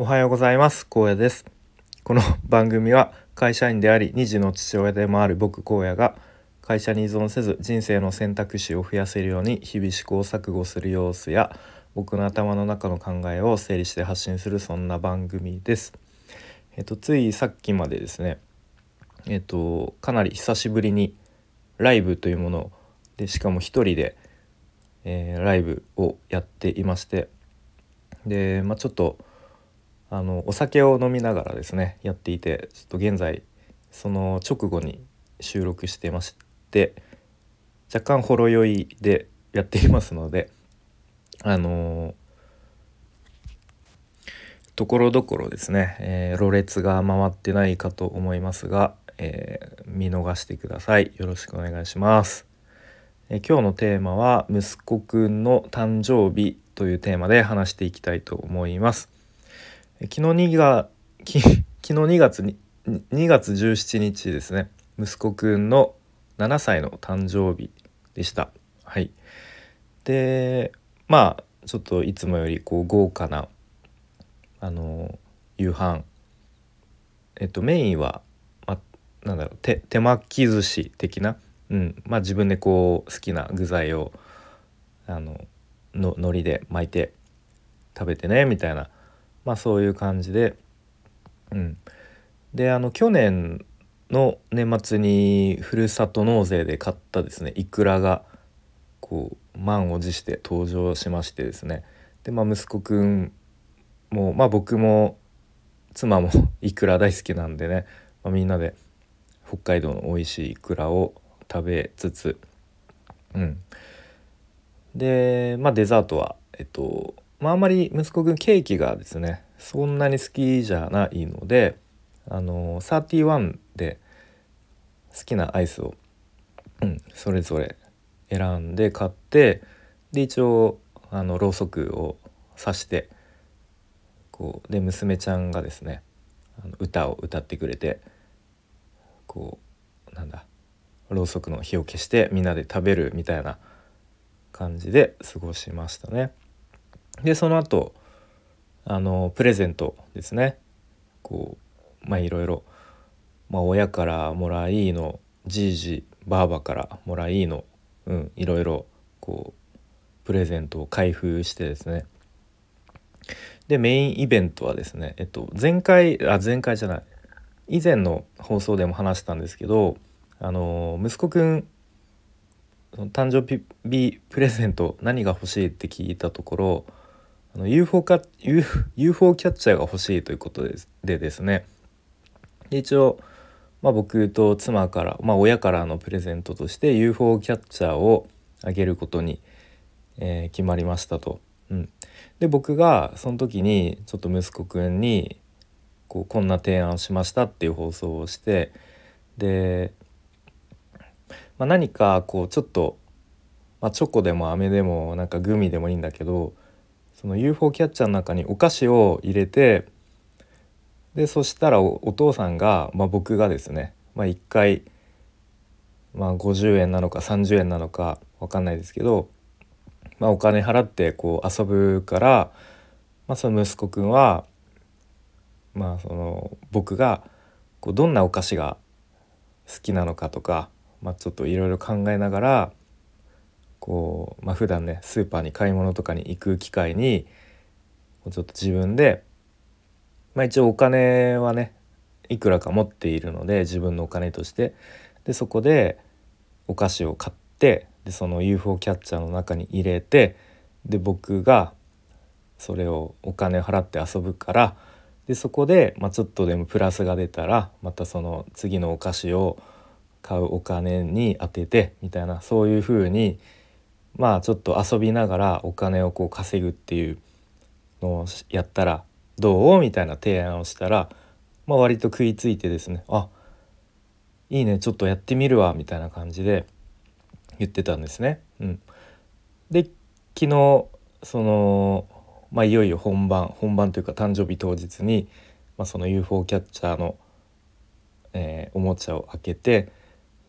おはようございます。高野です。この 番組は会社員であり2児の父親でもある僕荒野が会社に依存せず人生の選択肢を増やせるように日々試行錯誤する様子や僕の頭の中の考えを整理して発信するそんな番組です。えっとついさっきまでですねえっとかなり久しぶりにライブというものでしかも一人で、えー、ライブをやっていましてで、まあ、ちょっとあのお酒を飲みながらですねやっていてちょっと現在その直後に収録してまして若干ほろ酔いでやっていますのであのところどころですね、えー、ろれつが回ってないかと思いますが、えー、見逃してください。よろしくお願いします、え、今日のテーマは息子くんの誕生日というテーマで話していきたいと思います。昨日2が 昨日2月に2月17日ですね。息子くんの7歳の誕生日でした。はい。でまあちょっといつもよりこう豪華なあの夕飯。えっとメインは、ま、なんだろう手手巻き寿司的な、うん。まあ、自分でこう好きな具材をあのの海苔で巻いて食べてねみたいなまあそういう感じで。うん。であの去年の年末にふるさと納税で買ったですねいくらがこう満を持して登場しましてですね。でまあ息子くんもまあ僕も妻もいくら大好きなんでね、まあ、みんなで北海道の美味しいいくらを食べつつ。うん。でまあデザートはえっとまああんまり息子くんケーキがですねそんなに好きじゃないのであの31で好きなアイスを、うん、それぞれ選んで買ってで一応あのろうそくを刺してこうで娘ちゃんがですねあの歌を歌ってくれてこうなんだろうそくの火を消してみんなで食べるみたいな感じで過ごしましたね。でその後あのプレゼントですね。こうまあいろいろ、まあ、親からもらいのじいじばあばからもらいの、うん、いろいろこうプレゼントを開封してですね。でメインイベントはですねえっと前回あ前回じゃない。以前の放送でも話したんですけどあの息子くん誕生日プレゼント何が欲しいって聞いたところあの UFO, か UFO キャッチャーが欲しいということででですねで一応、まあ、僕と妻から、まあ、親からのプレゼントとして UFO キャッチャーをあげることに、えー、決まりましたと。うん、で僕がその時にちょっと息子くんにこうこんな提案をしましたっていう放送をしてでまあ、何かこうちょっと、まあ、チョコでも飴でもなんかグミでもいいんだけどその UFO キャッチャーの中にお菓子を入れてでそしたらお父さんが、まあ、僕がですね、まあ、1回、まあ、50円なのか30円なのか分かんないですけど、まあ、お金払ってこう遊ぶから、まあ、その息子くんは、まあ、その僕がこうどんなお菓子が好きなのかとかまあ、ちょっといろいろ考えながらこう、まあ、普段ねスーパーに買い物とかに行く機会にちょっと自分で、まあ、一応お金はねいくらか持っているので自分のお金として。でそこでお菓子を買ってでその UFO キャッチャーの中に入れてで僕がそれをお金払って遊ぶからでそこで、まあ、ちょっとでもプラスが出たらまたその次のお菓子を買うお金に当ててみたいなそういうふうにまあちょっと遊びながらお金をこう稼ぐっていうのをやったらどうみたいな提案をしたら、まあ、割と食いついてですねあいいねちょっとやってみるわみたいな感じで言ってたんですね。うん、で昨日その、まあ、いよいよ本番本番というか誕生日当日に、まあ、その UFO キャッチャーの、えー、おもちゃを開けて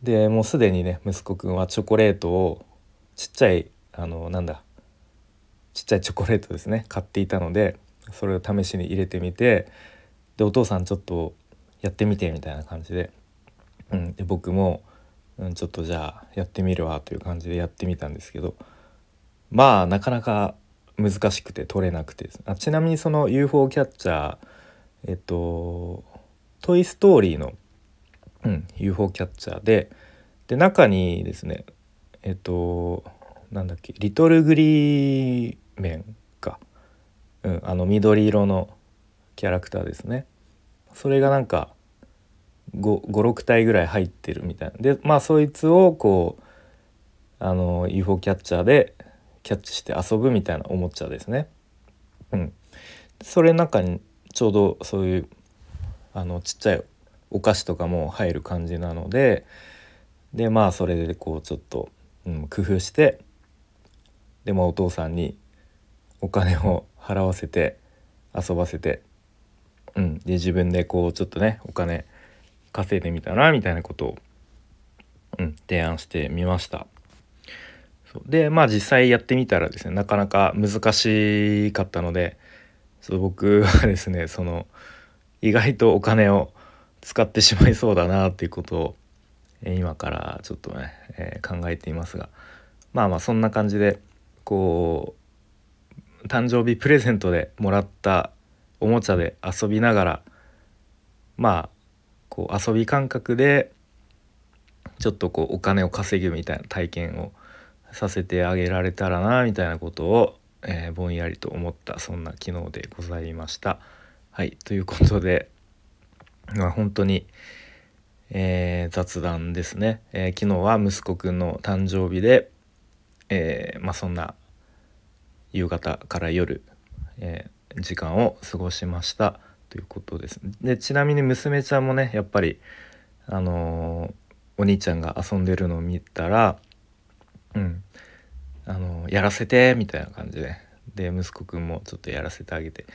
でもうすでにね息子くんはチョコレートをちっちゃいあのなんだ。ちっちゃいチョコレートですね。買っていたのでそれを試しに入れてみてでお父さんちょっとやってみてみたいな感じで,、うん、で僕も、うん、ちょっとじゃあやってみるわという感じでやってみたんですけどまあなかなか難しくて取れなくてあちなみにその UFO キャッチャーえっと「トイ・ストーリーの」うん、UFO キャッチャーでで中にですねえっとなんだっけリトルグリーメンか、うん、あの緑色のキャラクターですね。それがなんか56体ぐらい入ってるみたいな。でまあそいつをこうあの UFO キャッチャーでキャッチして遊ぶみたいなおもちゃですね。うん、それの中にちょうどそういうあのちっちゃいお菓子とかも入る感じなのででまあそれでこうちょっと、うん、工夫してでもお父さんにお金を 払わせて遊ばせて、うん、で自分でこうちょっとねお金稼いでみたらみたいなことを、うん、提案してみました。でまあ実際やってみたらですねなかなか難しかったのでそう僕はですねその意外とお金を使ってしまいそうだなっていうことを今からちょっとね、えー、考えていますがまあまあそんな感じでこう誕生日プレゼントでもらったおもちゃで遊びながらまあこう遊び感覚でちょっとこうお金を稼ぐみたいな体験をさせてあげられたらなみたいなことを、えー、ぼんやりと思ったそんな昨日でございました。はいということで、まあ、本当に、えー、雑談ですね、えー、昨日は息子くんの誕生日で、えまあ、そんな夕方から夜、え時間を過ごしました。ということです。でちなみに娘ちゃんもねやっぱりあのお兄ちゃんが遊んでるのを見たらうんあのやらせてみたいな感じで。で息子くんもちょっとやらせてあげて。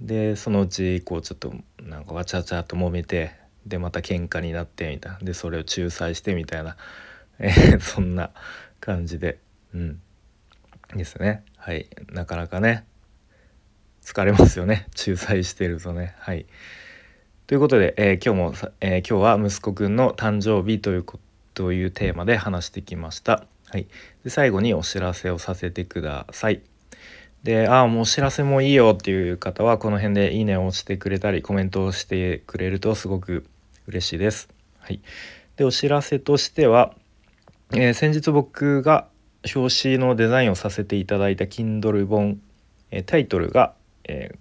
でそのうちこうちょっとなんかわちゃわちゃと揉めてでまた喧嘩になってみたいな。でそれを仲裁してみたいな、え、そんな感じで。うん。ですね。はい。なかなかね。疲れますよね。仲裁してるとね。はい。ということで、えー、今日も、えー、今日は息子くんの誕生日というというテーマで話してきました。はい、で最後にお知らせをさせてください。で、ああ、もうお知らせもいいよっていう方は、この辺でいいねを押してくれたり、コメントをしてくれるとすごく嬉しいです。はい。で、お知らせとしては、えー、先日僕が表紙のデザインをさせていただいた Kindle 本、えー、タイトルが、えー、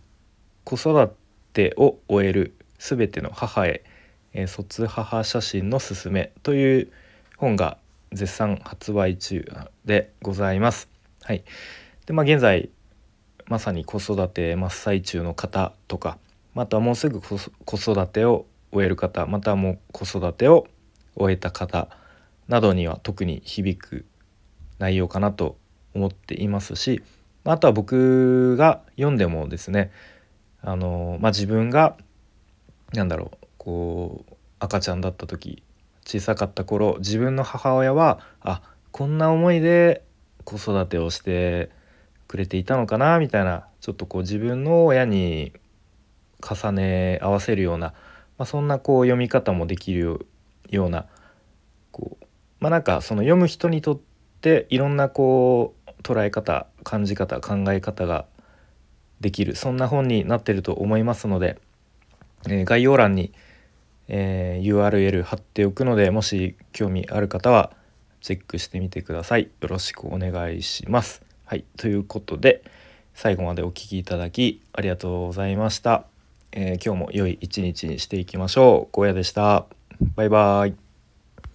子育てを終えるすべての母へ、え卒母写真のすすめという本が絶賛発売中でございます。はい、でまあ現在まさに子育て真っ最中の方とかまたもうすぐ子育てを終える方またもう子育てを終えた方などには特に響く内容かなと思っていますしあとは僕が読んでもですねあの、まあ、自分が何だろうこう赤ちゃんだった時小さかった頃自分の母親はあこんな思いで子育てをしてくれていたのかなみたいなちょっとこう自分の親に重ね合わせるような、まあ、そんなこう読み方もできるようなこうまあなんかその読む人にとっていろんなこう捉え方感じ方考え方ができるそんな本になってると思いますので、えー、概要欄にえー、URL 貼っておくのでもし興味ある方はチェックしてみてください。よろしくお願いします。はい、ということで最後までお聴きいただきありがとうございました。えー、今日も良い一日にしていきましょう。ゴーヤでした。バイバイ。